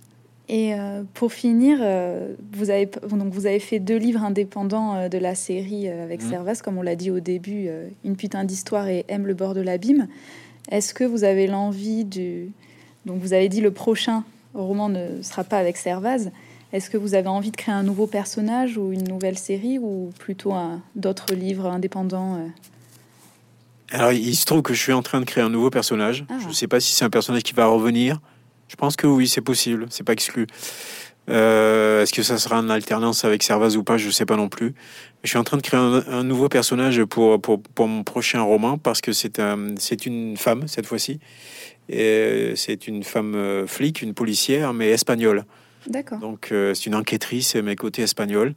Et euh, pour finir, euh, vous, avez, donc vous avez fait deux livres indépendants euh, de la série avec mmh. Servas, comme on l'a dit au début, Une putain d'histoire et Aime le bord de l'abîme. Est-ce que vous avez l'envie du... Donc vous avez dit le prochain roman ne sera pas avec Servaz. Est-ce que vous avez envie de créer un nouveau personnage ou une nouvelle série ou plutôt d'autres livres indépendants Alors il se trouve que je suis en train de créer un nouveau personnage. Ah. Je ne sais pas si c'est un personnage qui va revenir. Je pense que oui, c'est possible, c'est pas exclu. Euh, Est-ce que ça sera en alternance avec Servaz ou pas Je sais pas non plus. Je suis en train de créer un, nouveau personnage pour, pour, pour, mon prochain roman parce que c'est un, une femme cette fois-ci. Et c'est une femme euh, flic, une policière, mais espagnole. D'accord. Donc euh, c'est une enquêtrice, mais côté espagnol.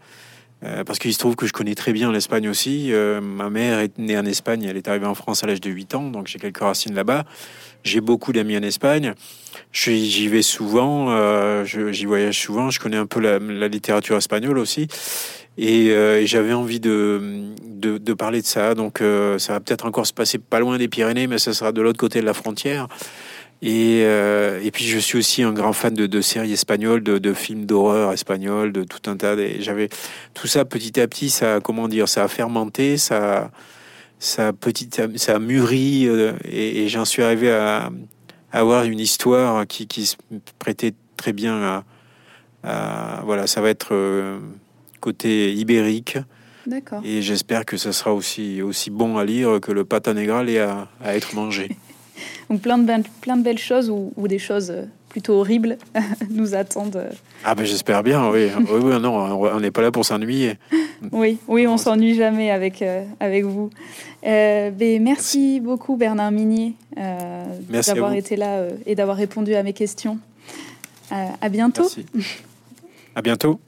Euh, parce qu'il se trouve que je connais très bien l'Espagne aussi. ma mère est née en Espagne, elle est arrivée en France à l'âge de 8 ans, donc j'ai quelques racines là-bas. J'ai beaucoup d'amis en Espagne. J'y vais souvent, euh, j'y voyage souvent. Je connais un peu la, littérature espagnole aussi. Et, euh, j'avais envie de, de, parler de ça. Donc, euh, ça va peut-être encore se passer pas loin des Pyrénées, mais ça sera de l'autre côté de la frontière. Et, et, puis je suis aussi un grand fan de, de séries espagnoles, de, de films d'horreur espagnols, de tout un tas. J'avais tout ça petit à petit, ça comment dire, ça a fermenté, ça, ça, petit, ça a mûri euh, et, j'en suis arrivé à, avoir une histoire qui, qui, se prêtait très bien à, voilà, ça va être euh, côté ibérique. D'accord. Et j'espère que ça sera aussi, aussi bon à lire que le Patanégral et à, à être mangé. Donc plein de, plein de belles choses ou, ou des choses euh, plutôt horribles nous attendent. Ah ben j'espère bien, oui. oui, non, on n'est pas là pour s'ennuyer. Oui, oui, on s'ennuie jamais avec, euh, avec vous. Euh, ben, merci, beaucoup Bernard Minier euh, d'avoir été là et d'avoir répondu à mes questions. à bientôt. À bientôt.